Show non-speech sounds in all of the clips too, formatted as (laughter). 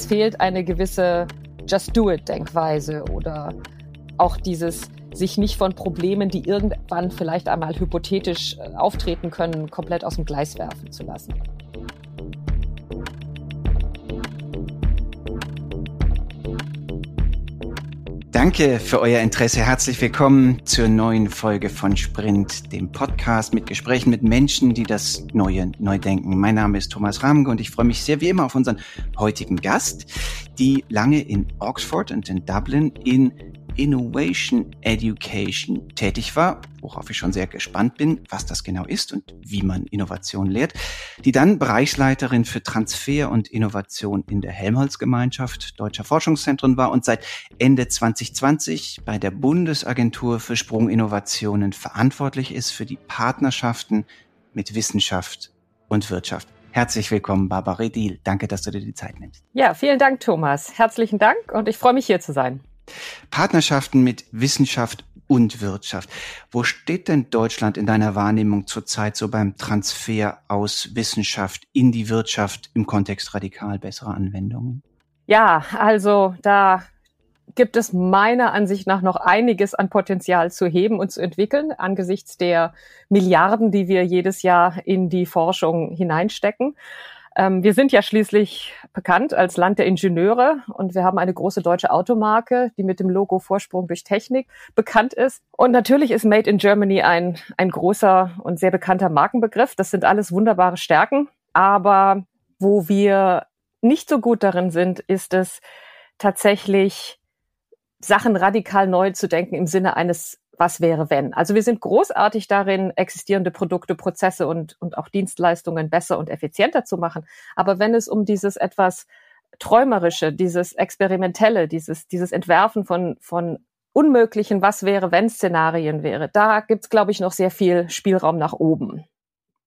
es fehlt eine gewisse Just-Do-It-Denkweise oder auch dieses sich nicht von Problemen, die irgendwann vielleicht einmal hypothetisch äh, auftreten können, komplett aus dem Gleis werfen zu lassen. Danke für euer Interesse. Herzlich willkommen zur neuen Folge von Sprint, dem Podcast mit Gesprächen mit Menschen, die das Neue neu denken. Mein Name ist Thomas Ramge und ich freue mich sehr wie immer auf unseren heutigen Gast, die lange in Oxford und in Dublin in Innovation Education tätig war, worauf ich schon sehr gespannt bin, was das genau ist und wie man Innovation lehrt, die dann Bereichsleiterin für Transfer und Innovation in der Helmholtz-Gemeinschaft Deutscher Forschungszentren war und seit Ende 2020 bei der Bundesagentur für Sprunginnovationen verantwortlich ist für die Partnerschaften mit Wissenschaft und Wirtschaft. Herzlich willkommen, Barbara Diel. Danke, dass du dir die Zeit nimmst. Ja, vielen Dank, Thomas. Herzlichen Dank und ich freue mich hier zu sein. Partnerschaften mit Wissenschaft und Wirtschaft. Wo steht denn Deutschland in deiner Wahrnehmung zurzeit so beim Transfer aus Wissenschaft in die Wirtschaft im Kontext radikal besserer Anwendungen? Ja, also da gibt es meiner Ansicht nach noch einiges an Potenzial zu heben und zu entwickeln angesichts der Milliarden, die wir jedes Jahr in die Forschung hineinstecken. Ähm, wir sind ja schließlich bekannt als Land der Ingenieure und wir haben eine große deutsche Automarke, die mit dem Logo Vorsprung durch Technik bekannt ist. Und natürlich ist Made in Germany ein, ein großer und sehr bekannter Markenbegriff. Das sind alles wunderbare Stärken. Aber wo wir nicht so gut darin sind, ist es tatsächlich Sachen radikal neu zu denken im Sinne eines was wäre wenn. Also wir sind großartig darin, existierende Produkte, Prozesse und, und auch Dienstleistungen besser und effizienter zu machen. Aber wenn es um dieses etwas träumerische, dieses experimentelle, dieses, dieses Entwerfen von, von unmöglichen Was wäre wenn Szenarien wäre, da gibt's glaube ich, noch sehr viel Spielraum nach oben.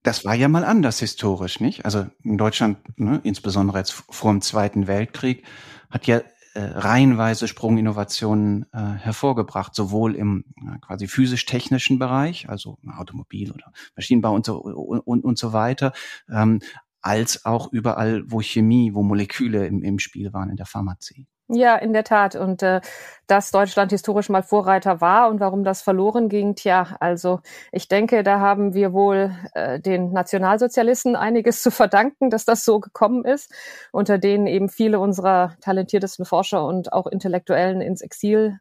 Das war ja mal anders historisch, nicht? Also in Deutschland, ne, insbesondere jetzt vor dem Zweiten Weltkrieg, hat ja äh, reihenweise Sprunginnovationen äh, hervorgebracht, sowohl im äh, quasi physisch-technischen Bereich, also Automobil oder Maschinenbau und so, und, und, und so weiter, ähm, als auch überall, wo Chemie, wo Moleküle im, im Spiel waren in der Pharmazie. Ja, in der Tat. Und äh, dass Deutschland historisch mal Vorreiter war und warum das verloren ging, tja, also ich denke, da haben wir wohl äh, den Nationalsozialisten einiges zu verdanken, dass das so gekommen ist, unter denen eben viele unserer talentiertesten Forscher und auch Intellektuellen ins Exil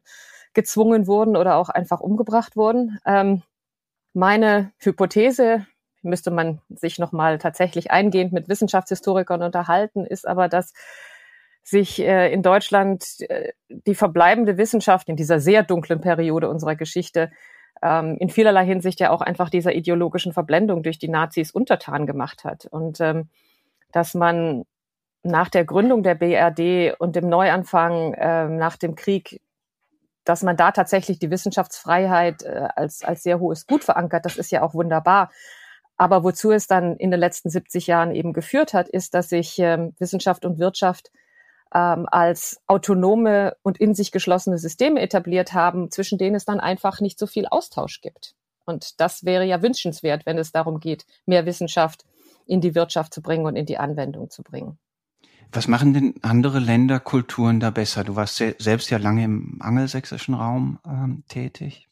gezwungen wurden oder auch einfach umgebracht wurden. Ähm, meine Hypothese, müsste man sich nochmal tatsächlich eingehend mit Wissenschaftshistorikern unterhalten, ist aber, dass sich äh, in Deutschland äh, die verbleibende Wissenschaft in dieser sehr dunklen Periode unserer Geschichte ähm, in vielerlei Hinsicht ja auch einfach dieser ideologischen Verblendung durch die Nazis untertan gemacht hat. Und ähm, dass man nach der Gründung der BRD und dem Neuanfang äh, nach dem Krieg, dass man da tatsächlich die Wissenschaftsfreiheit äh, als, als sehr hohes Gut verankert, das ist ja auch wunderbar. Aber wozu es dann in den letzten 70 Jahren eben geführt hat, ist, dass sich ähm, Wissenschaft und Wirtschaft ähm, als autonome und in sich geschlossene Systeme etabliert haben, zwischen denen es dann einfach nicht so viel Austausch gibt. Und das wäre ja wünschenswert, wenn es darum geht, mehr Wissenschaft in die Wirtschaft zu bringen und in die Anwendung zu bringen. Was machen denn andere Länder, Kulturen da besser? Du warst selbst ja lange im angelsächsischen Raum ähm, tätig.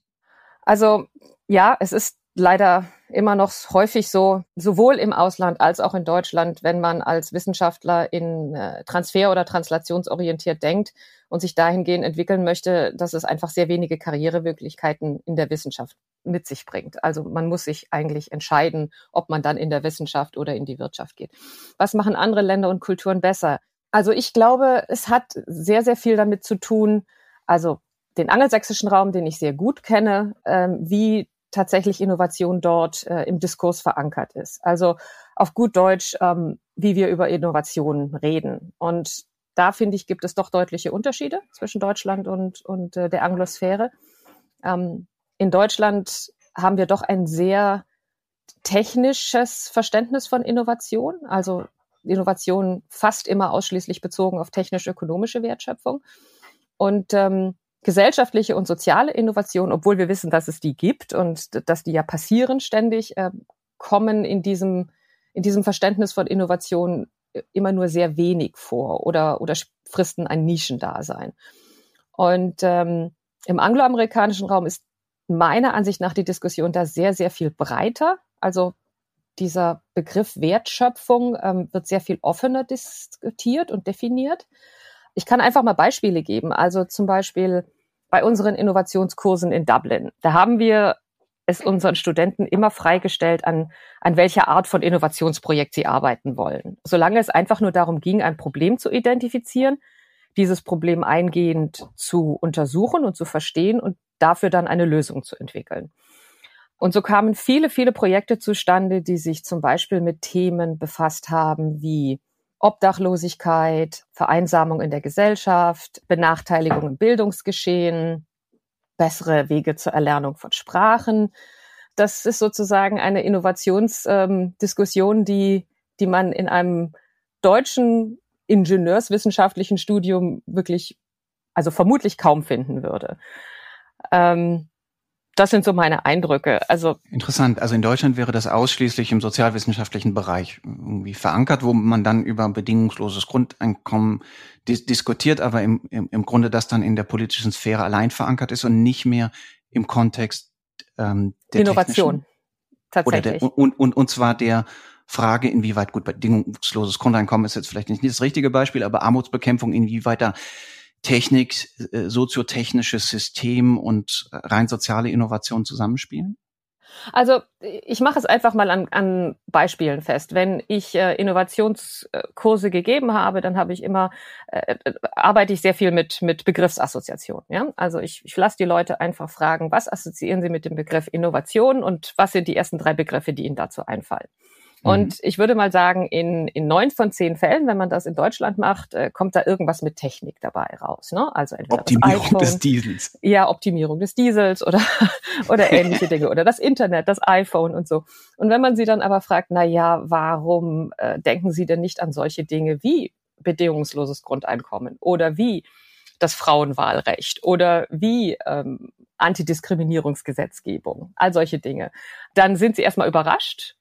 Also ja, es ist leider immer noch häufig so, sowohl im Ausland als auch in Deutschland, wenn man als Wissenschaftler in äh, Transfer- oder Translationsorientiert denkt und sich dahingehend entwickeln möchte, dass es einfach sehr wenige Karrieremöglichkeiten in der Wissenschaft mit sich bringt. Also man muss sich eigentlich entscheiden, ob man dann in der Wissenschaft oder in die Wirtschaft geht. Was machen andere Länder und Kulturen besser? Also ich glaube, es hat sehr, sehr viel damit zu tun, also den angelsächsischen Raum, den ich sehr gut kenne, ähm, wie tatsächlich Innovation dort äh, im Diskurs verankert ist. Also auf gut Deutsch, ähm, wie wir über Innovationen reden. Und da finde ich, gibt es doch deutliche Unterschiede zwischen Deutschland und, und äh, der Anglosphäre. Ähm, in Deutschland haben wir doch ein sehr technisches Verständnis von Innovation, also Innovation fast immer ausschließlich bezogen auf technisch-ökonomische Wertschöpfung. Und ähm, gesellschaftliche und soziale Innovation, obwohl wir wissen, dass es die gibt und dass die ja passieren ständig, äh, kommen in diesem, in diesem Verständnis von Innovation immer nur sehr wenig vor oder, oder fristen ein Nischendasein. Und ähm, im angloamerikanischen Raum ist meiner Ansicht nach die Diskussion da sehr, sehr viel breiter. Also dieser Begriff Wertschöpfung ähm, wird sehr viel offener diskutiert und definiert. Ich kann einfach mal Beispiele geben. Also zum Beispiel bei unseren Innovationskursen in Dublin. Da haben wir es unseren Studenten immer freigestellt, an, an welcher Art von Innovationsprojekt sie arbeiten wollen. Solange es einfach nur darum ging, ein Problem zu identifizieren, dieses Problem eingehend zu untersuchen und zu verstehen und dafür dann eine Lösung zu entwickeln. Und so kamen viele, viele Projekte zustande, die sich zum Beispiel mit Themen befasst haben wie Obdachlosigkeit, Vereinsamung in der Gesellschaft, Benachteiligung im Bildungsgeschehen, bessere Wege zur Erlernung von Sprachen. Das ist sozusagen eine Innovationsdiskussion, ähm, die, die man in einem deutschen ingenieurswissenschaftlichen Studium wirklich, also vermutlich kaum finden würde. Ähm, das sind so meine Eindrücke. Also interessant. Also in Deutschland wäre das ausschließlich im sozialwissenschaftlichen Bereich irgendwie verankert, wo man dann über bedingungsloses Grundeinkommen dis diskutiert, aber im, im, im Grunde das dann in der politischen Sphäre allein verankert ist und nicht mehr im Kontext ähm, der Innovation. Tatsächlich. Der, und, und, und zwar der Frage, inwieweit gut bedingungsloses Grundeinkommen ist jetzt vielleicht nicht das richtige Beispiel, aber Armutsbekämpfung, inwieweit da Technik, äh, soziotechnisches System und rein soziale Innovation zusammenspielen? Also ich mache es einfach mal an, an Beispielen fest. Wenn ich äh, Innovationskurse gegeben habe, dann habe ich immer äh, äh, arbeite ich sehr viel mit mit Begriffsassoziationen. Ja, also ich, ich lasse die Leute einfach fragen, was assoziieren sie mit dem Begriff Innovation und was sind die ersten drei Begriffe, die ihnen dazu einfallen. Und mhm. ich würde mal sagen, in, in neun von zehn Fällen, wenn man das in Deutschland macht, äh, kommt da irgendwas mit Technik dabei raus. Ne? Also entweder Optimierung iPhone, des Diesels. Ja, Optimierung des Diesels oder, (laughs) oder (laughs) ähnliche Dinge oder das Internet, das iPhone und so. Und wenn man sie dann aber fragt, na ja, warum äh, denken Sie denn nicht an solche Dinge wie bedingungsloses Grundeinkommen oder wie das Frauenwahlrecht oder wie ähm, Antidiskriminierungsgesetzgebung, all solche Dinge, dann sind sie erstmal überrascht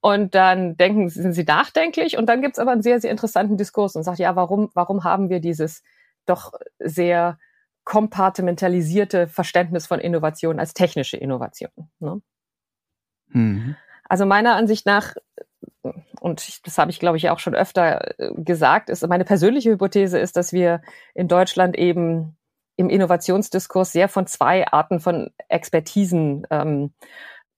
und dann denken, sind sie nachdenklich und dann gibt's aber einen sehr, sehr interessanten Diskurs und sagt, ja, warum, warum haben wir dieses doch sehr kompartimentalisierte Verständnis von Innovation als technische Innovation? Ne? Mhm. Also meiner Ansicht nach, und das habe ich, glaube ich, auch schon öfter äh, gesagt, ist meine persönliche Hypothese ist, dass wir in Deutschland eben im Innovationsdiskurs sehr von zwei Arten von Expertisen ähm,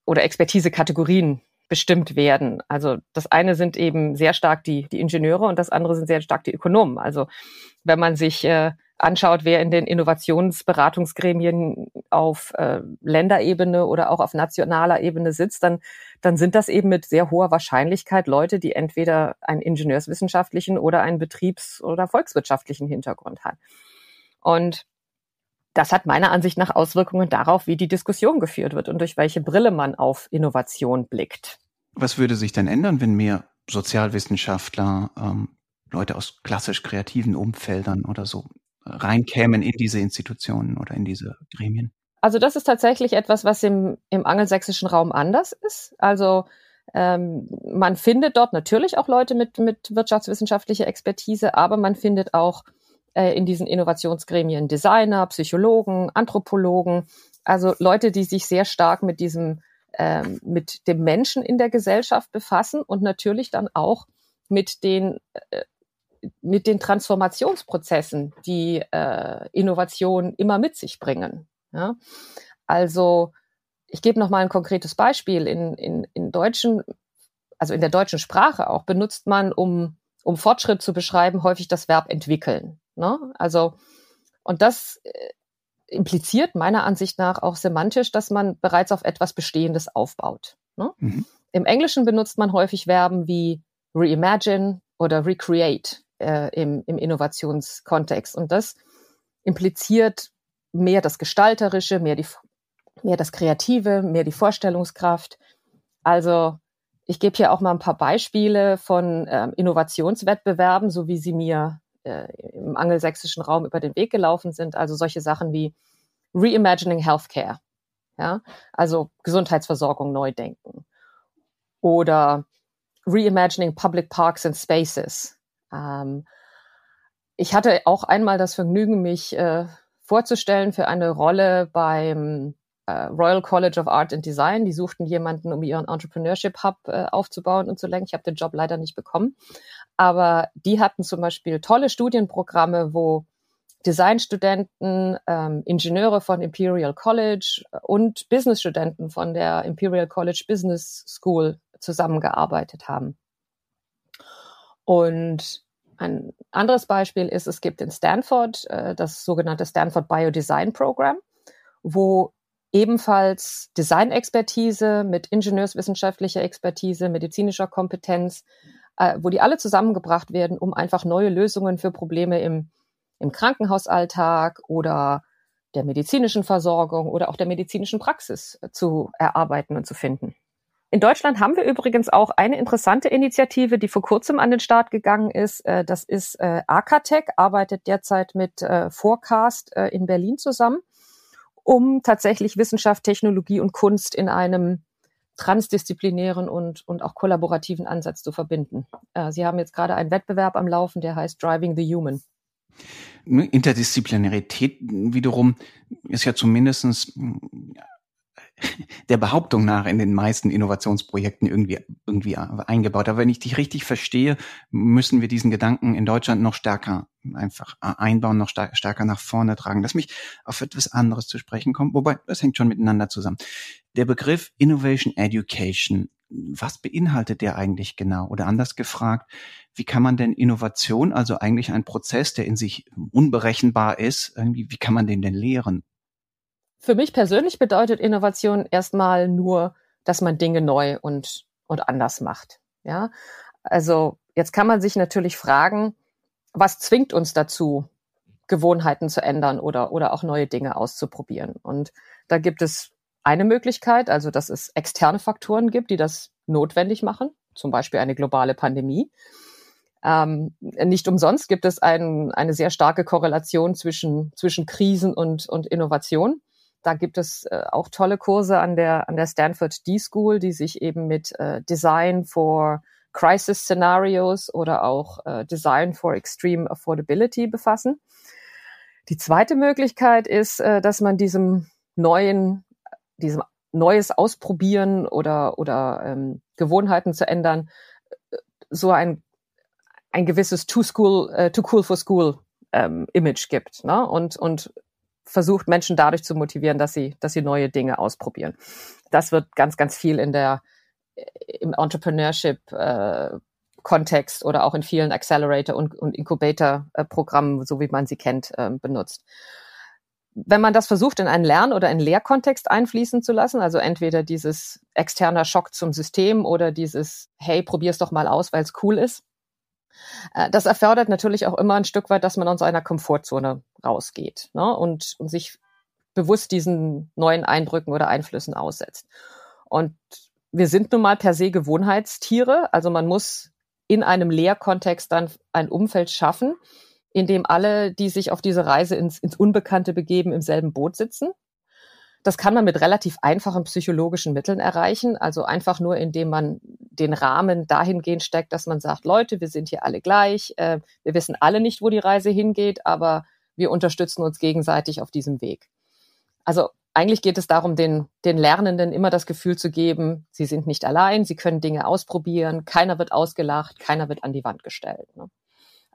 oder Expertisekategorien bestimmt werden. Also das eine sind eben sehr stark die, die Ingenieure und das andere sind sehr stark die Ökonomen. Also wenn man sich äh, anschaut, wer in den Innovationsberatungsgremien auf äh, Länderebene oder auch auf nationaler Ebene sitzt, dann, dann sind das eben mit sehr hoher Wahrscheinlichkeit Leute, die entweder einen ingenieurswissenschaftlichen oder einen betriebs- oder volkswirtschaftlichen Hintergrund haben. Und das hat meiner Ansicht nach Auswirkungen darauf, wie die Diskussion geführt wird und durch welche Brille man auf Innovation blickt. Was würde sich denn ändern, wenn mehr Sozialwissenschaftler, ähm, Leute aus klassisch kreativen Umfeldern oder so reinkämen in diese Institutionen oder in diese Gremien? Also das ist tatsächlich etwas, was im, im angelsächsischen Raum anders ist. Also ähm, man findet dort natürlich auch Leute mit, mit wirtschaftswissenschaftlicher Expertise, aber man findet auch äh, in diesen Innovationsgremien Designer, Psychologen, Anthropologen, also Leute, die sich sehr stark mit diesem, ähm, mit dem Menschen in der Gesellschaft befassen und natürlich dann auch mit den äh, mit den Transformationsprozessen, die äh, Innovation immer mit sich bringen. Ja? Also ich gebe noch mal ein konkretes Beispiel. In, in, in deutschen, also in der deutschen Sprache auch benutzt man, um, um Fortschritt zu beschreiben, häufig das Verb entwickeln. Ne? Also, und das äh, impliziert meiner Ansicht nach auch semantisch, dass man bereits auf etwas Bestehendes aufbaut. Ne? Mhm. Im Englischen benutzt man häufig Verben wie reimagine oder recreate äh, im, im Innovationskontext. Und das impliziert mehr das Gestalterische, mehr, die, mehr das Kreative, mehr die Vorstellungskraft. Also ich gebe hier auch mal ein paar Beispiele von äh, Innovationswettbewerben, so wie sie mir äh, im angelsächsischen Raum über den Weg gelaufen sind. Also solche Sachen wie Reimagining Healthcare, ja, also Gesundheitsversorgung neu denken oder Reimagining Public Parks and Spaces. Ähm, ich hatte auch einmal das Vergnügen, mich äh, vorzustellen für eine Rolle beim äh, Royal College of Art and Design. Die suchten jemanden, um ihren Entrepreneurship Hub äh, aufzubauen und zu lenken. Ich habe den Job leider nicht bekommen. Aber die hatten zum Beispiel tolle Studienprogramme, wo Designstudenten, ähm, Ingenieure von Imperial College und Businessstudenten von der Imperial College Business School zusammengearbeitet haben. Und ein anderes Beispiel ist, es gibt in Stanford äh, das sogenannte Stanford Biodesign Program, wo ebenfalls Designexpertise mit ingenieurswissenschaftlicher Expertise, medizinischer Kompetenz, äh, wo die alle zusammengebracht werden, um einfach neue Lösungen für Probleme im, im Krankenhausalltag oder der medizinischen Versorgung oder auch der medizinischen Praxis zu erarbeiten und zu finden. In Deutschland haben wir übrigens auch eine interessante Initiative, die vor kurzem an den Start gegangen ist. Äh, das ist äh, Acatec, arbeitet derzeit mit äh, Forecast in Berlin zusammen, um tatsächlich Wissenschaft, Technologie und Kunst in einem transdisziplinären und, und auch kollaborativen Ansatz zu verbinden. Sie haben jetzt gerade einen Wettbewerb am Laufen, der heißt Driving the Human. Interdisziplinarität wiederum ist ja zumindestens der Behauptung nach in den meisten Innovationsprojekten irgendwie, irgendwie eingebaut. Aber wenn ich dich richtig verstehe, müssen wir diesen Gedanken in Deutschland noch stärker einfach einbauen, noch stärker nach vorne tragen. Lass mich auf etwas anderes zu sprechen kommen, wobei das hängt schon miteinander zusammen. Der Begriff Innovation Education, was beinhaltet der eigentlich genau? Oder anders gefragt, wie kann man denn Innovation, also eigentlich ein Prozess, der in sich unberechenbar ist, irgendwie, wie kann man den denn lehren? Für mich persönlich bedeutet Innovation erstmal nur, dass man Dinge neu und, und anders macht. Ja, also jetzt kann man sich natürlich fragen, was zwingt uns dazu, Gewohnheiten zu ändern oder, oder auch neue Dinge auszuprobieren? Und da gibt es eine Möglichkeit, also dass es externe Faktoren gibt, die das notwendig machen, zum Beispiel eine globale Pandemie. Ähm, nicht umsonst gibt es ein, eine sehr starke Korrelation zwischen, zwischen Krisen und, und Innovation. Da gibt es äh, auch tolle Kurse an der, an der Stanford D-School, die sich eben mit äh, Design for Crisis Scenarios oder auch äh, Design for Extreme Affordability befassen. Die zweite Möglichkeit ist, äh, dass man diesem neuen, diesem Neues ausprobieren oder, oder ähm, Gewohnheiten zu ändern, äh, so ein, ein gewisses Too School, äh, Too Cool for School ähm, Image gibt. Ne? Und, und versucht, Menschen dadurch zu motivieren, dass sie, dass sie neue Dinge ausprobieren. Das wird ganz, ganz viel in der, im Entrepreneurship, äh, Kontext oder auch in vielen Accelerator- und, und Incubator-Programmen, so wie man sie kennt, äh, benutzt. Wenn man das versucht, in einen Lern- oder einen Lehrkontext einfließen zu lassen, also entweder dieses externer Schock zum System oder dieses, hey, probier's doch mal aus, weil es cool ist, das erfordert natürlich auch immer ein Stück weit, dass man aus einer Komfortzone rausgeht ne? und, und sich bewusst diesen neuen Eindrücken oder Einflüssen aussetzt. Und wir sind nun mal per se Gewohnheitstiere, also man muss in einem Lehrkontext dann ein Umfeld schaffen, in dem alle, die sich auf diese Reise ins, ins Unbekannte begeben, im selben Boot sitzen. Das kann man mit relativ einfachen psychologischen Mitteln erreichen, also einfach nur, indem man den Rahmen dahingehend steckt, dass man sagt, Leute, wir sind hier alle gleich, äh, wir wissen alle nicht, wo die Reise hingeht, aber wir unterstützen uns gegenseitig auf diesem Weg. Also eigentlich geht es darum, den, den Lernenden immer das Gefühl zu geben, sie sind nicht allein, sie können Dinge ausprobieren, keiner wird ausgelacht, keiner wird an die Wand gestellt. Ne?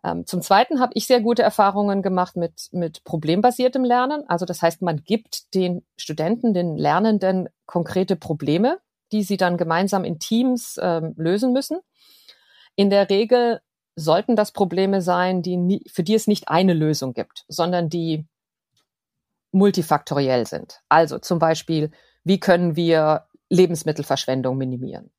Ähm, zum Zweiten habe ich sehr gute Erfahrungen gemacht mit, mit problembasiertem Lernen. Also das heißt, man gibt den Studenten, den Lernenden konkrete Probleme, die sie dann gemeinsam in Teams ähm, lösen müssen. In der Regel sollten das Probleme sein, die nie, für die es nicht eine Lösung gibt, sondern die multifaktoriell sind. Also zum Beispiel, wie können wir Lebensmittelverschwendung minimieren?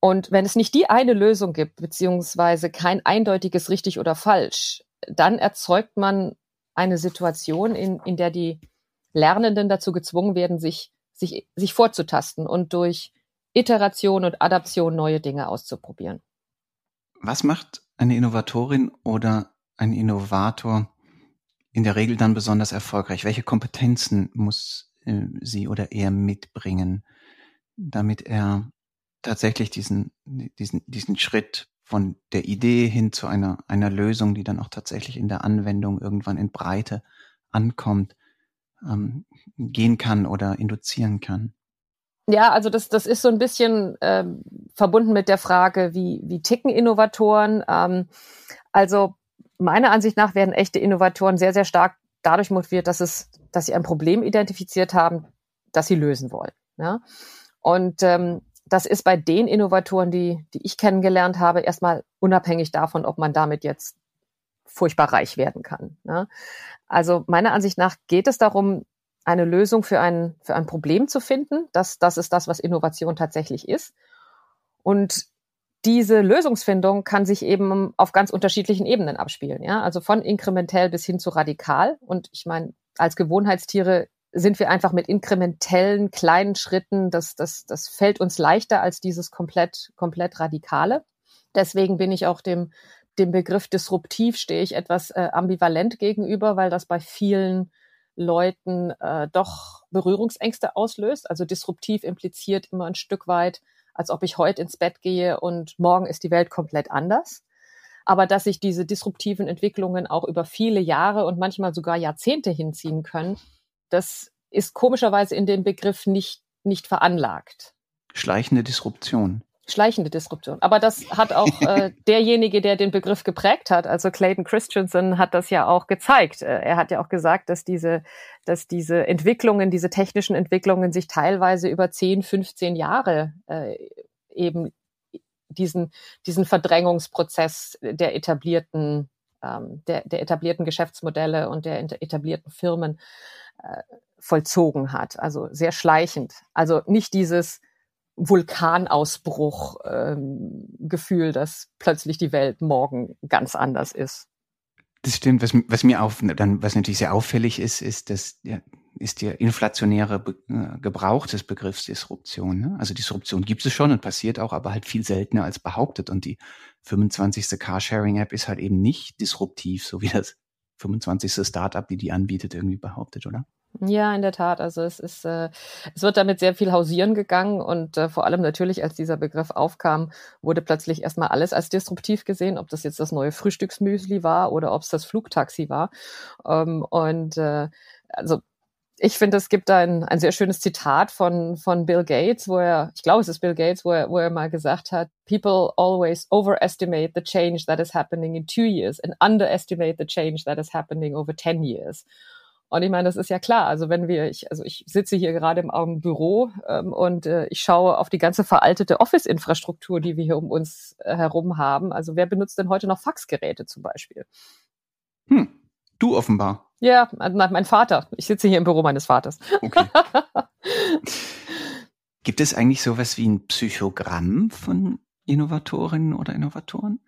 Und wenn es nicht die eine Lösung gibt, beziehungsweise kein eindeutiges richtig oder falsch, dann erzeugt man eine Situation, in, in der die Lernenden dazu gezwungen werden, sich, sich, sich vorzutasten und durch Iteration und Adaption neue Dinge auszuprobieren. Was macht eine Innovatorin oder ein Innovator in der Regel dann besonders erfolgreich? Welche Kompetenzen muss äh, sie oder er mitbringen, damit er tatsächlich diesen, diesen, diesen Schritt von der Idee hin zu einer, einer Lösung, die dann auch tatsächlich in der Anwendung irgendwann in Breite ankommt, ähm, gehen kann oder induzieren kann. Ja, also das, das ist so ein bisschen ähm, verbunden mit der Frage, wie, wie ticken Innovatoren. Ähm, also meiner Ansicht nach werden echte Innovatoren sehr, sehr stark dadurch motiviert, dass es, dass sie ein Problem identifiziert haben, das sie lösen wollen. Ja? Und ähm, das ist bei den Innovatoren, die, die ich kennengelernt habe, erstmal unabhängig davon, ob man damit jetzt furchtbar reich werden kann. Ne? Also meiner Ansicht nach geht es darum, eine Lösung für ein, für ein Problem zu finden. Das, das ist das, was Innovation tatsächlich ist. Und diese Lösungsfindung kann sich eben auf ganz unterschiedlichen Ebenen abspielen. Ja? Also von inkrementell bis hin zu radikal. Und ich meine, als Gewohnheitstiere sind wir einfach mit inkrementellen kleinen Schritten, das, das, das fällt uns leichter als dieses komplett, komplett radikale. Deswegen bin ich auch dem, dem Begriff disruptiv stehe ich etwas äh, ambivalent gegenüber, weil das bei vielen Leuten äh, doch Berührungsängste auslöst. Also disruptiv impliziert immer ein Stück weit, als ob ich heute ins Bett gehe und morgen ist die Welt komplett anders. Aber dass sich diese disruptiven Entwicklungen auch über viele Jahre und manchmal sogar Jahrzehnte hinziehen können, das ist komischerweise in dem Begriff nicht, nicht veranlagt. Schleichende Disruption. Schleichende Disruption. Aber das hat auch äh, (laughs) derjenige, der den Begriff geprägt hat, also Clayton Christensen, hat das ja auch gezeigt. Äh, er hat ja auch gesagt, dass diese, dass diese Entwicklungen, diese technischen Entwicklungen sich teilweise über 10, 15 Jahre äh, eben diesen, diesen Verdrängungsprozess der etablierten, ähm, der, der etablierten Geschäftsmodelle und der etablierten Firmen äh, vollzogen hat. Also sehr schleichend. Also nicht dieses Vulkanausbruch-Gefühl, ähm, dass plötzlich die Welt morgen ganz anders ist. Das stimmt. Was, was mir auf, dann, was natürlich sehr auffällig ist, ist, dass ja, ist der inflationäre Be äh, Gebrauch des Begriffs Disruption. Ne? Also Disruption gibt es schon und passiert auch, aber halt viel seltener als behauptet. Und die 25. Carsharing-App ist halt eben nicht disruptiv, so wie das 25. Startup, die die anbietet, irgendwie behauptet, oder? Ja, in der Tat. Also es ist, äh, es wird damit sehr viel hausieren gegangen und äh, vor allem natürlich, als dieser Begriff aufkam, wurde plötzlich erstmal alles als disruptiv gesehen, ob das jetzt das neue Frühstücksmüsli war oder ob es das Flugtaxi war. Ähm, und äh, also ich finde, es gibt ein, ein sehr schönes Zitat von, von Bill Gates, wo er, ich glaube, es ist Bill Gates, wo er, wo er mal gesagt hat, people always overestimate the change that is happening in two years and underestimate the change that is happening over ten years. Und ich meine, das ist ja klar. Also wenn wir, ich, also ich sitze hier gerade im, im Büro ähm, und äh, ich schaue auf die ganze veraltete Office-Infrastruktur, die wir hier um uns äh, herum haben. Also wer benutzt denn heute noch Faxgeräte zum Beispiel? Hm, du offenbar. Ja, mein Vater. Ich sitze hier im Büro meines Vaters. Okay. (laughs) Gibt es eigentlich sowas wie ein Psychogramm von Innovatorinnen oder Innovatoren?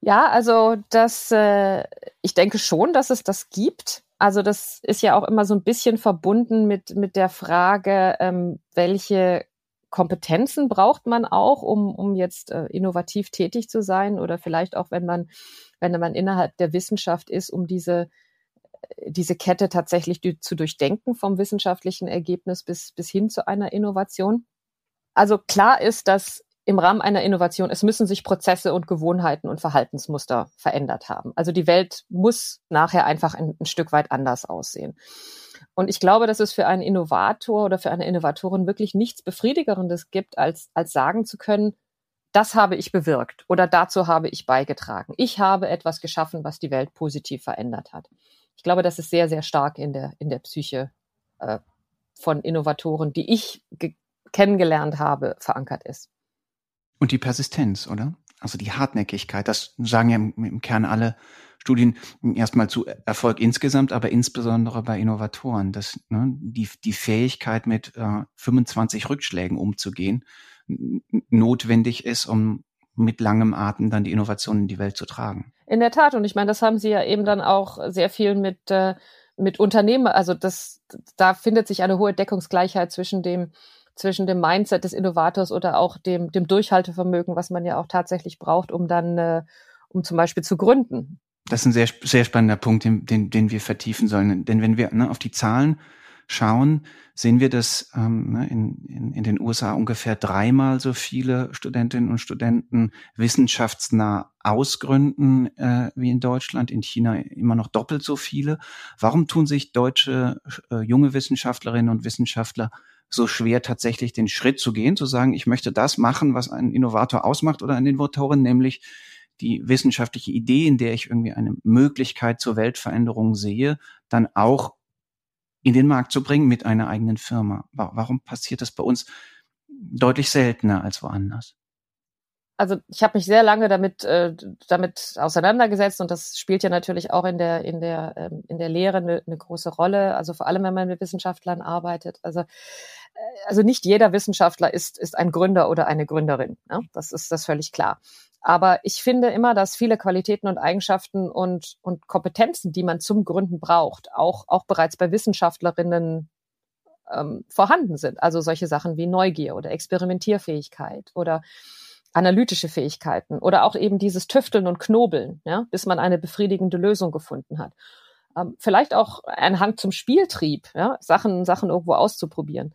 Ja, also das, äh, ich denke schon, dass es das gibt. Also das ist ja auch immer so ein bisschen verbunden mit, mit der Frage, ähm, welche Kompetenzen braucht man auch, um, um jetzt äh, innovativ tätig zu sein oder vielleicht auch, wenn man, wenn man innerhalb der Wissenschaft ist, um diese, äh, diese Kette tatsächlich zu durchdenken vom wissenschaftlichen Ergebnis bis, bis hin zu einer Innovation. Also klar ist, dass im Rahmen einer Innovation, es müssen sich Prozesse und Gewohnheiten und Verhaltensmuster verändert haben. Also die Welt muss nachher einfach ein, ein, Stück weit anders aussehen. Und ich glaube, dass es für einen Innovator oder für eine Innovatorin wirklich nichts Befriedigerendes gibt, als, als sagen zu können, das habe ich bewirkt oder dazu habe ich beigetragen. Ich habe etwas geschaffen, was die Welt positiv verändert hat. Ich glaube, das ist sehr, sehr stark in der, in der Psyche äh, von Innovatoren, die ich kennengelernt habe, verankert ist. Und die Persistenz, oder? Also die Hartnäckigkeit, das sagen ja im, Kern alle Studien erstmal zu Erfolg insgesamt, aber insbesondere bei Innovatoren, dass ne, die, die Fähigkeit mit äh, 25 Rückschlägen umzugehen notwendig ist, um mit langem Atem dann die Innovation in die Welt zu tragen. In der Tat. Und ich meine, das haben Sie ja eben dann auch sehr viel mit, äh, mit Unternehmen. Also das, da findet sich eine hohe Deckungsgleichheit zwischen dem zwischen dem Mindset des Innovators oder auch dem, dem Durchhaltevermögen, was man ja auch tatsächlich braucht, um dann, äh, um zum Beispiel zu gründen. Das ist ein sehr, sehr spannender Punkt, den, den, den wir vertiefen sollen. Denn wenn wir ne, auf die Zahlen schauen, sehen wir, dass ähm, ne, in, in, in den USA ungefähr dreimal so viele Studentinnen und Studenten wissenschaftsnah ausgründen äh, wie in Deutschland, in China immer noch doppelt so viele. Warum tun sich deutsche äh, junge Wissenschaftlerinnen und Wissenschaftler so schwer, tatsächlich den Schritt zu gehen, zu sagen, ich möchte das machen, was ein Innovator ausmacht oder eine Innovatorin, nämlich die wissenschaftliche Idee, in der ich irgendwie eine Möglichkeit zur Weltveränderung sehe, dann auch in den Markt zu bringen mit einer eigenen Firma. Warum passiert das bei uns deutlich seltener als woanders? Also ich habe mich sehr lange damit äh, damit auseinandergesetzt und das spielt ja natürlich auch in der in der ähm, in der Lehre eine, eine große Rolle. Also vor allem wenn man mit Wissenschaftlern arbeitet. Also äh, also nicht jeder Wissenschaftler ist ist ein Gründer oder eine Gründerin. Ja? Das ist das völlig klar. Aber ich finde immer, dass viele Qualitäten und Eigenschaften und und Kompetenzen, die man zum Gründen braucht, auch auch bereits bei Wissenschaftlerinnen ähm, vorhanden sind. Also solche Sachen wie Neugier oder Experimentierfähigkeit oder analytische Fähigkeiten oder auch eben dieses Tüfteln und Knobeln, ja, bis man eine befriedigende Lösung gefunden hat. Ähm, vielleicht auch ein Hang zum Spieltrieb, ja, Sachen, Sachen irgendwo auszuprobieren.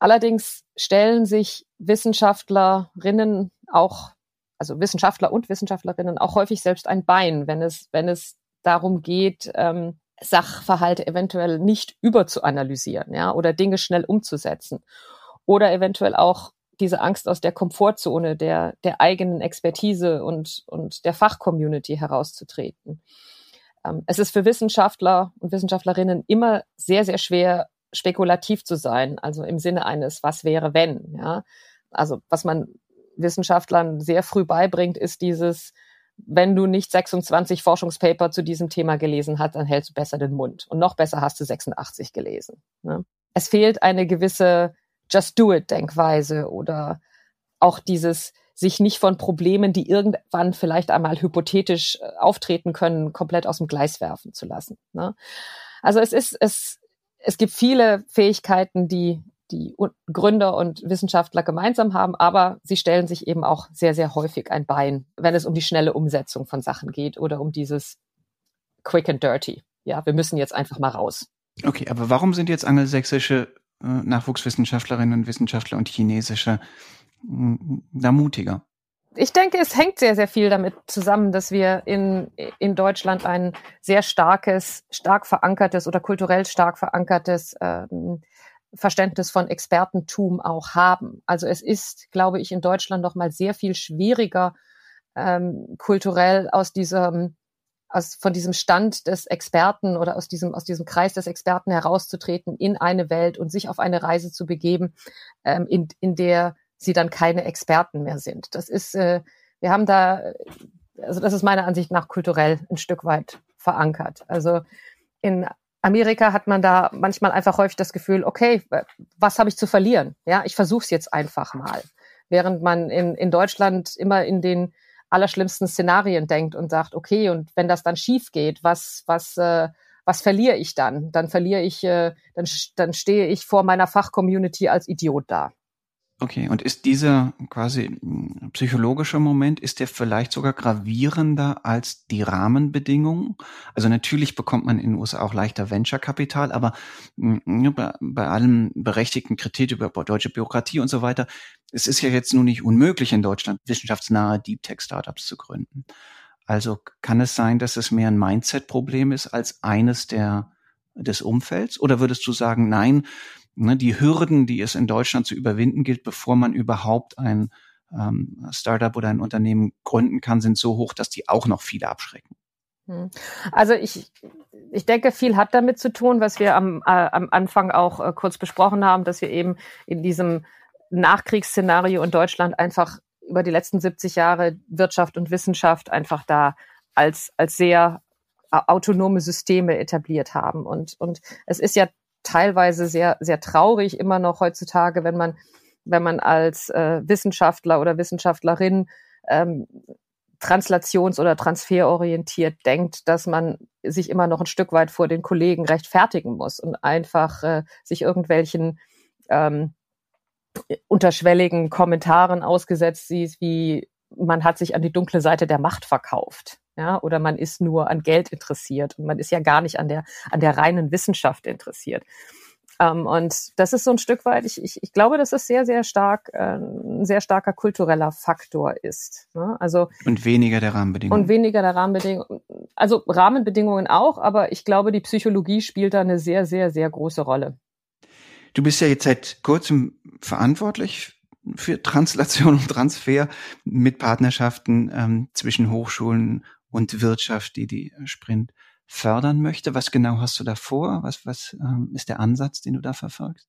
Allerdings stellen sich Wissenschaftlerinnen auch, also Wissenschaftler und Wissenschaftlerinnen auch häufig selbst ein Bein, wenn es, wenn es darum geht, ähm, Sachverhalte eventuell nicht überzuanalysieren, ja, oder Dinge schnell umzusetzen. Oder eventuell auch diese Angst aus der Komfortzone der, der eigenen Expertise und, und der Fachcommunity herauszutreten. Ähm, es ist für Wissenschaftler und Wissenschaftlerinnen immer sehr, sehr schwer, spekulativ zu sein, also im Sinne eines Was wäre wenn, ja. Also was man Wissenschaftlern sehr früh beibringt, ist dieses, wenn du nicht 26 Forschungspaper zu diesem Thema gelesen hast, dann hältst du besser den Mund. Und noch besser hast du 86 gelesen. Ne? Es fehlt eine gewisse Just-Do-It-Denkweise oder auch dieses sich nicht von Problemen, die irgendwann vielleicht einmal hypothetisch äh, auftreten können, komplett aus dem Gleis werfen zu lassen. Ne? Also es ist, es, es gibt viele Fähigkeiten, die die Gründer und Wissenschaftler gemeinsam haben, aber sie stellen sich eben auch sehr, sehr häufig ein Bein, wenn es um die schnelle Umsetzung von Sachen geht oder um dieses Quick and Dirty. Ja, wir müssen jetzt einfach mal raus. Okay, aber warum sind jetzt angelsächsische Nachwuchswissenschaftlerinnen und Wissenschaftler und chinesische hm, da mutiger? Ich denke, es hängt sehr, sehr viel damit zusammen, dass wir in, in Deutschland ein sehr starkes, stark verankertes oder kulturell stark verankertes ähm, Verständnis von Expertentum auch haben. Also es ist, glaube ich, in Deutschland noch mal sehr viel schwieriger, ähm, kulturell aus diesem aus, von diesem Stand des Experten oder aus diesem, aus diesem Kreis des Experten herauszutreten in eine Welt und sich auf eine Reise zu begeben, ähm, in, in der sie dann keine Experten mehr sind. Das ist, äh, wir haben da, also das ist meiner Ansicht nach kulturell ein Stück weit verankert. Also in Amerika hat man da manchmal einfach häufig das Gefühl, okay, was habe ich zu verlieren? Ja, ich versuche es jetzt einfach mal. Während man in, in Deutschland immer in den allerschlimmsten Szenarien denkt und sagt, okay, und wenn das dann schief geht, was, was, äh, was verliere ich dann? Dann verliere ich, äh, dann, dann stehe ich vor meiner Fachcommunity als Idiot da. Okay, und ist dieser quasi hm, psychologische Moment, ist der vielleicht sogar gravierender als die Rahmenbedingungen? Also natürlich bekommt man in den USA auch leichter Venture-Kapital, aber hm, bei, bei allem berechtigten Kritik über deutsche Bürokratie und so weiter, es ist ja jetzt nun nicht unmöglich in Deutschland wissenschaftsnahe Deep Tech Startups zu gründen. Also kann es sein, dass es mehr ein Mindset-Problem ist als eines der des Umfelds? Oder würdest du sagen, nein, ne, die Hürden, die es in Deutschland zu überwinden gilt, bevor man überhaupt ein ähm, Startup oder ein Unternehmen gründen kann, sind so hoch, dass die auch noch viele abschrecken. Hm. Also ich, ich denke, viel hat damit zu tun, was wir am, äh, am Anfang auch äh, kurz besprochen haben, dass wir eben in diesem Nachkriegsszenario in Deutschland einfach über die letzten 70 Jahre Wirtschaft und Wissenschaft einfach da als, als sehr äh, autonome Systeme etabliert haben. Und, und es ist ja teilweise sehr, sehr traurig immer noch heutzutage, wenn man, wenn man als äh, Wissenschaftler oder Wissenschaftlerin ähm, translations- oder transferorientiert denkt, dass man sich immer noch ein Stück weit vor den Kollegen rechtfertigen muss und einfach äh, sich irgendwelchen ähm, unterschwelligen Kommentaren ausgesetzt sieht, wie man hat sich an die dunkle Seite der Macht verkauft ja, oder man ist nur an Geld interessiert und man ist ja gar nicht an der, an der reinen Wissenschaft interessiert. Ähm, und das ist so ein Stück weit, ich, ich, ich glaube, dass es sehr, sehr stark, äh, ein sehr starker kultureller Faktor ist. Ne? Also, und weniger der Rahmenbedingungen. Und weniger der Rahmenbedingungen. Also Rahmenbedingungen auch, aber ich glaube, die Psychologie spielt da eine sehr, sehr, sehr große Rolle. Du bist ja jetzt seit kurzem verantwortlich für Translation und Transfer mit Partnerschaften ähm, zwischen Hochschulen und Wirtschaft, die die Sprint fördern möchte. Was genau hast du da vor? Was, was ähm, ist der Ansatz, den du da verfolgst?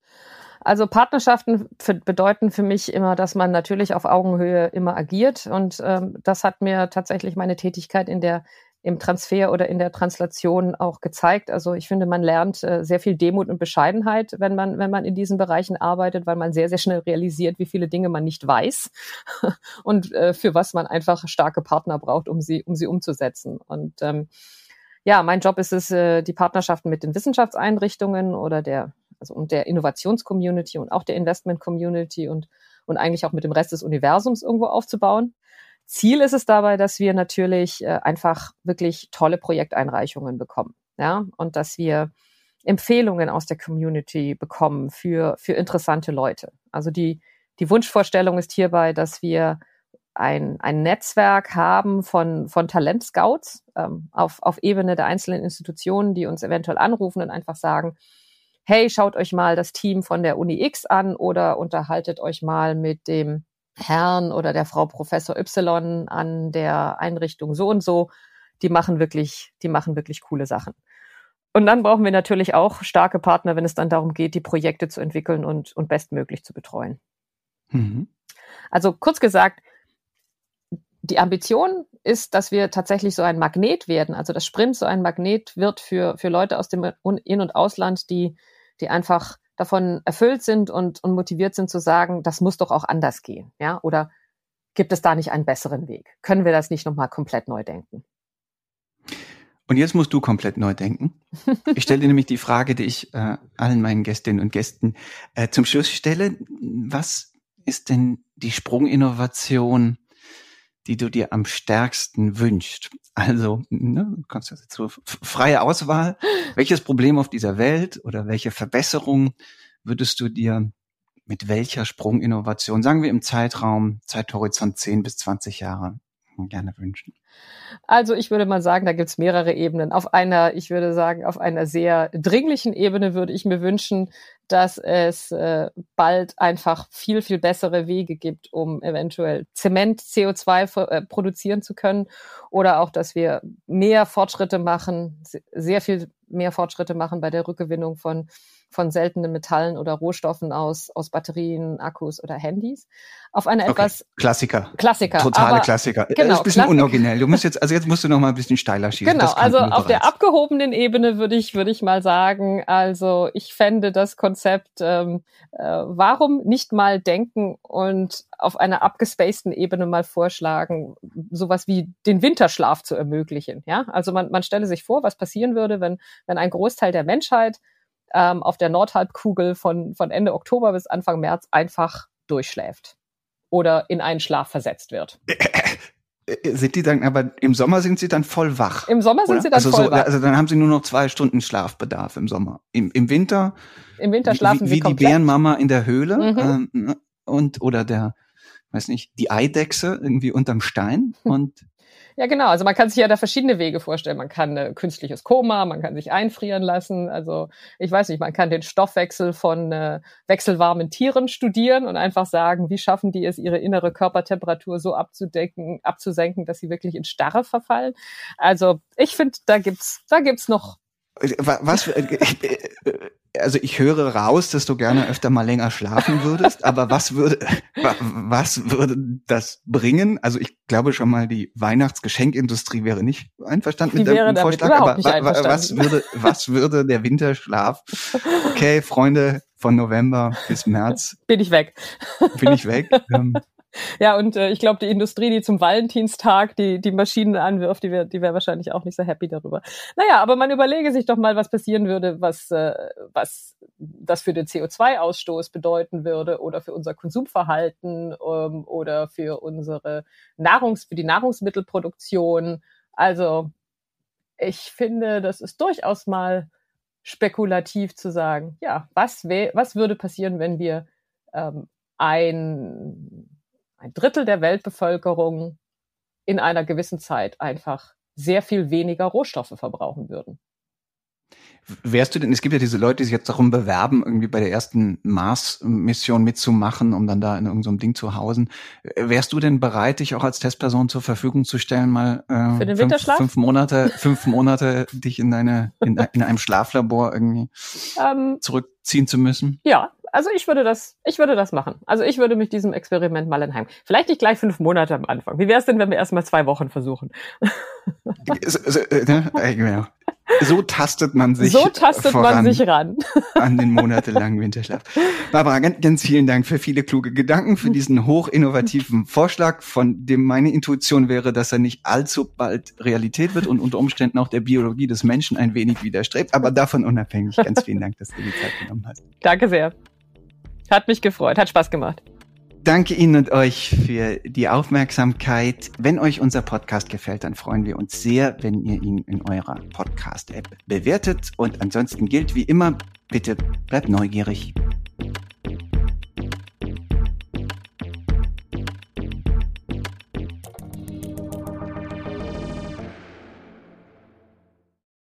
Also Partnerschaften für, bedeuten für mich immer, dass man natürlich auf Augenhöhe immer agiert. Und ähm, das hat mir tatsächlich meine Tätigkeit in der im Transfer oder in der Translation auch gezeigt. Also ich finde, man lernt äh, sehr viel Demut und Bescheidenheit, wenn man, wenn man in diesen Bereichen arbeitet, weil man sehr, sehr schnell realisiert, wie viele Dinge man nicht weiß (laughs) und äh, für was man einfach starke Partner braucht, um sie, um sie umzusetzen. Und ähm, ja, mein Job ist es, äh, die Partnerschaften mit den Wissenschaftseinrichtungen oder der, also und der Innovationscommunity und auch der Investment-Community und, und eigentlich auch mit dem Rest des Universums irgendwo aufzubauen. Ziel ist es dabei, dass wir natürlich äh, einfach wirklich tolle Projekteinreichungen bekommen, ja, und dass wir Empfehlungen aus der Community bekommen für, für interessante Leute. Also die, die Wunschvorstellung ist hierbei, dass wir ein, ein Netzwerk haben von, von Talentscouts ähm, auf, auf Ebene der einzelnen Institutionen, die uns eventuell anrufen und einfach sagen, hey, schaut euch mal das Team von der Uni X an oder unterhaltet euch mal mit dem Herrn oder der Frau Professor Y an der Einrichtung so und so. Die machen wirklich, die machen wirklich coole Sachen. Und dann brauchen wir natürlich auch starke Partner, wenn es dann darum geht, die Projekte zu entwickeln und, und bestmöglich zu betreuen. Mhm. Also kurz gesagt, die Ambition ist, dass wir tatsächlich so ein Magnet werden, also das Sprint so ein Magnet wird für, für Leute aus dem In- und Ausland, die, die einfach davon erfüllt sind und, und motiviert sind zu sagen, das muss doch auch anders gehen, ja, oder gibt es da nicht einen besseren Weg? Können wir das nicht nochmal komplett neu denken? Und jetzt musst du komplett neu denken. (laughs) Ich stelle dir nämlich die Frage, die ich äh, allen meinen Gästinnen und Gästen äh, zum Schluss stelle. Was ist denn die Sprunginnovation, die du dir am stärksten wünschst. Also, ne, du kannst jetzt so freie Auswahl. Welches Problem auf dieser Welt oder welche Verbesserung würdest du dir mit welcher Sprunginnovation, sagen wir im Zeitraum, Zeithorizont 10 bis 20 Jahre, gerne wünschen? Also ich würde mal sagen, da gibt es mehrere Ebenen. Auf einer, ich würde sagen, auf einer sehr dringlichen Ebene würde ich mir wünschen, dass es äh, bald einfach viel, viel bessere Wege gibt, um eventuell Zement, CO2 äh, produzieren zu können oder auch, dass wir mehr Fortschritte machen, sehr viel mehr Fortschritte machen bei der Rückgewinnung von von seltenen Metallen oder Rohstoffen aus, aus Batterien, Akkus oder Handys. Auf eine okay. etwas Klassiker. Klassiker. Totale aber, Klassiker. Genau, das ist ein bisschen Klassiker. unoriginell. Du musst jetzt, also jetzt musst du noch mal ein bisschen steiler schießen. Genau, also auf der abgehobenen Ebene würde ich, würde ich mal sagen, also ich fände das Konzept, ähm, äh, warum nicht mal denken und auf einer abgespaceden Ebene mal vorschlagen, sowas wie den Winterschlaf zu ermöglichen. Ja, also man, man stelle sich vor, was passieren würde, wenn, wenn ein Großteil der Menschheit ähm, auf der Nordhalbkugel von, von Ende Oktober bis Anfang März einfach durchschläft oder in einen Schlaf versetzt wird. Sind die dann, aber im Sommer sind sie dann voll wach. Im Sommer sind oder? sie dann also voll so, wach. Also dann haben sie nur noch zwei Stunden Schlafbedarf im Sommer. Im, im Winter. Im Winter schlafen wie, sie wie komplett. die Bärenmama in der Höhle mhm. ähm, ne, und oder der, weiß nicht, die Eidechse irgendwie unterm Stein (laughs) und ja, genau. Also man kann sich ja da verschiedene Wege vorstellen. Man kann äh, künstliches Koma, man kann sich einfrieren lassen. Also ich weiß nicht, man kann den Stoffwechsel von äh, wechselwarmen Tieren studieren und einfach sagen, wie schaffen die es, ihre innere Körpertemperatur so abzudecken, abzusenken, dass sie wirklich in Starre verfallen. Also ich finde, da gibt's, da gibt's noch was, äh, also ich höre raus, dass du gerne öfter mal länger schlafen würdest, aber was würde, was würde das bringen? Also ich glaube schon mal, die Weihnachtsgeschenkindustrie wäre nicht einverstanden die mit dem Vorschlag, aber was würde, was würde der Winterschlaf? Okay, Freunde, von November bis März. Bin ich weg. Bin ich weg. Ähm, (laughs) ja, und äh, ich glaube, die Industrie, die zum Valentinstag die, die Maschinen anwirft, die wäre die wär wahrscheinlich auch nicht so happy darüber. Naja, aber man überlege sich doch mal, was passieren würde, was, äh, was das für den CO2-Ausstoß bedeuten würde oder für unser Konsumverhalten ähm, oder für unsere Nahrungs-, für die Nahrungsmittelproduktion. Also ich finde, das ist durchaus mal spekulativ zu sagen, ja, was, was würde passieren, wenn wir ähm, ein, ein Drittel der Weltbevölkerung in einer gewissen Zeit einfach sehr viel weniger Rohstoffe verbrauchen würden. Wärst du denn, es gibt ja diese Leute, die sich jetzt darum bewerben, irgendwie bei der ersten Mars-Mission mitzumachen, um dann da in irgendeinem Ding zu hausen. Wärst du denn bereit, dich auch als Testperson zur Verfügung zu stellen, mal äh, Für den fünf, Winterschlaf? fünf Monate, fünf Monate dich in deine, in, in einem Schlaflabor irgendwie ähm, zurückziehen zu müssen? Ja, also ich würde das, ich würde das machen. Also ich würde mich diesem Experiment mal entheim. Vielleicht nicht gleich fünf Monate am Anfang. Wie wäre es denn, wenn wir erstmal zwei Wochen versuchen? so, so, äh, ne? Äh, genau. so tastet man sich So tastet man sich ran. (laughs) an den monatelangen Winterschlaf. Barbara, ganz, ganz vielen Dank für viele kluge Gedanken, für diesen hochinnovativen Vorschlag, von dem meine Intuition wäre, dass er nicht allzu bald Realität wird und unter Umständen auch der Biologie des Menschen ein wenig widerstrebt. Aber davon unabhängig, ganz vielen Dank, dass du die Zeit genommen hast. Danke sehr. Hat mich gefreut, hat Spaß gemacht. Danke Ihnen und euch für die Aufmerksamkeit. Wenn euch unser Podcast gefällt, dann freuen wir uns sehr, wenn ihr ihn in eurer Podcast-App bewertet. Und ansonsten gilt wie immer, bitte bleibt neugierig.